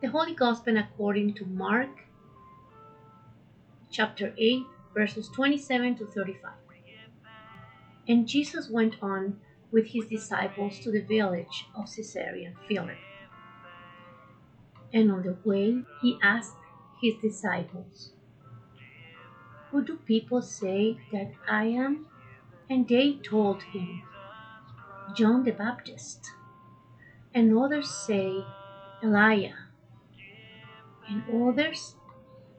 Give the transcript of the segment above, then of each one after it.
The Holy Gospel according to Mark chapter 8, verses 27 to 35. And Jesus went on with his disciples to the village of Caesarea Philippi. And on the way, he asked his disciples, Who do people say that I am? And they told him, John the Baptist. And others say, Elijah. And others,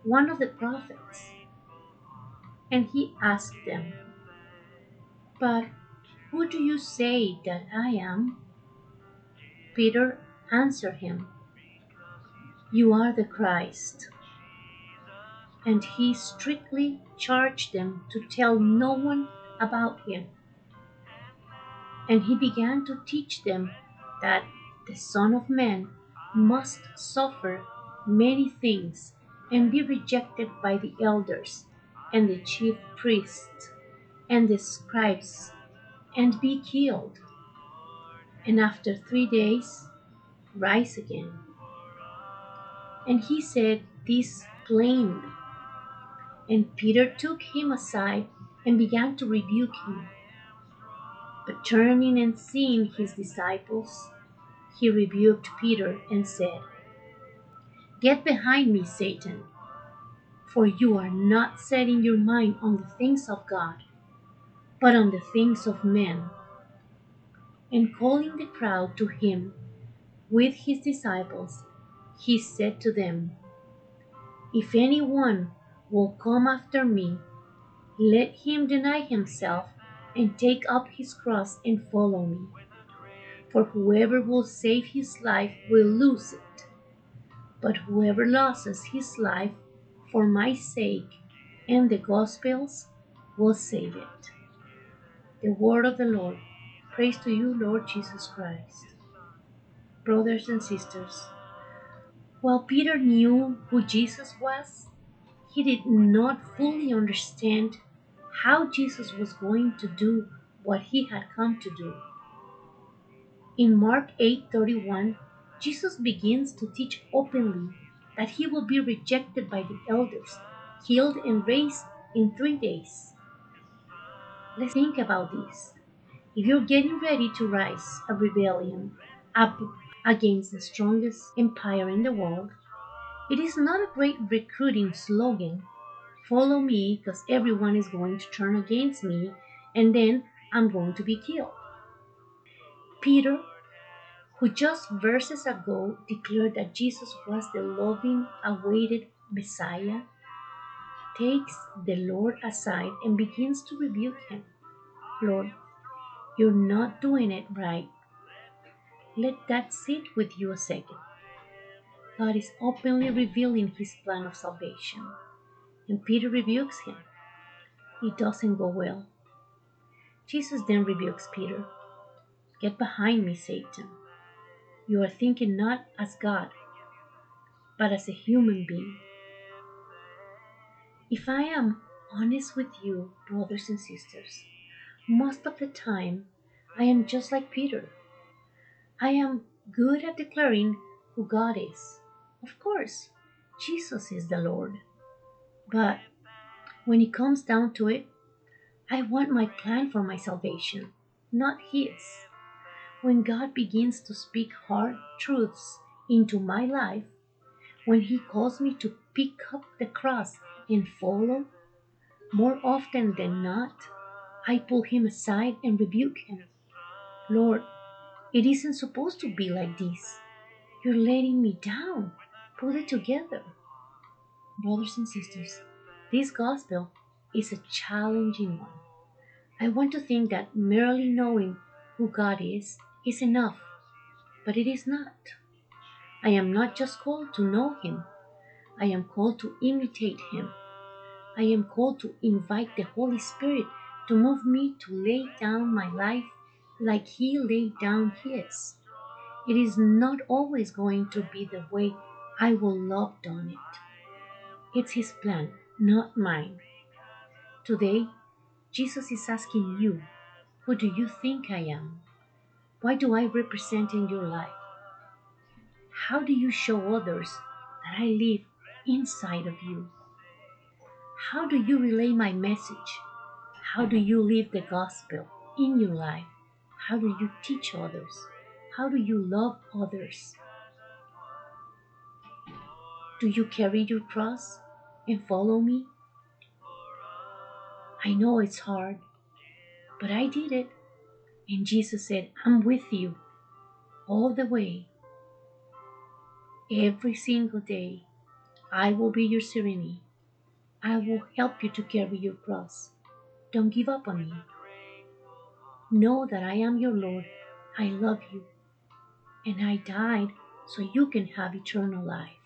one of the prophets. And he asked them, But who do you say that I am? Peter answered him, You are the Christ. And he strictly charged them to tell no one about him. And he began to teach them that the Son of Man must suffer many things and be rejected by the elders and the chief priests and the scribes and be killed, and after three days rise again. And he said this plainly. And Peter took him aside and began to rebuke him. But turning and seeing his disciples, he rebuked Peter and said, Get behind me, Satan, for you are not setting your mind on the things of God, but on the things of men. And calling the crowd to him with his disciples, he said to them, If anyone will come after me, let him deny himself and take up his cross and follow me. For whoever will save his life will lose it, but whoever loses his life for my sake and the gospel's will save it. The word of the Lord. Praise to you, Lord Jesus Christ. Brothers and sisters, while Peter knew who Jesus was, he did not fully understand how Jesus was going to do what he had come to do. In Mark 8:31, Jesus begins to teach openly that he will be rejected by the elders, killed and raised in 3 days. Let's think about this. If you're getting ready to rise a rebellion up against the strongest empire in the world, it is not a great recruiting slogan. Follow me because everyone is going to turn against me and then I'm going to be killed. Peter, who just verses ago declared that Jesus was the loving, awaited Messiah, takes the Lord aside and begins to rebuke him. Lord, you're not doing it right. Let that sit with you a second. God is openly revealing his plan of salvation, and Peter rebukes him. It doesn't go well. Jesus then rebukes Peter. Get behind me, Satan. You are thinking not as God, but as a human being. If I am honest with you, brothers and sisters, most of the time I am just like Peter. I am good at declaring who God is. Of course, Jesus is the Lord. But when it comes down to it, I want my plan for my salvation, not His. When God begins to speak hard truths into my life, when He calls me to pick up the cross and follow, more often than not, I pull Him aside and rebuke Him. Lord, it isn't supposed to be like this. You're letting me down. Put it together. Brothers and sisters, this gospel is a challenging one. I want to think that merely knowing who God is is enough, but it is not. I am not just called to know Him, I am called to imitate Him. I am called to invite the Holy Spirit to move me to lay down my life like He laid down His. It is not always going to be the way I will love done it. It's His plan, not mine. Today, Jesus is asking you, who do you think I am? Why do I represent in your life? How do you show others that I live inside of you? How do you relay my message? How do you live the gospel in your life? How do you teach others? How do you love others? Do you carry your cross and follow me? I know it's hard, but I did it. And Jesus said, I'm with you all the way. Every single day, I will be your serenity. I will help you to carry your cross. Don't give up on me. Know that I am your Lord. I love you. And I died so you can have eternal life.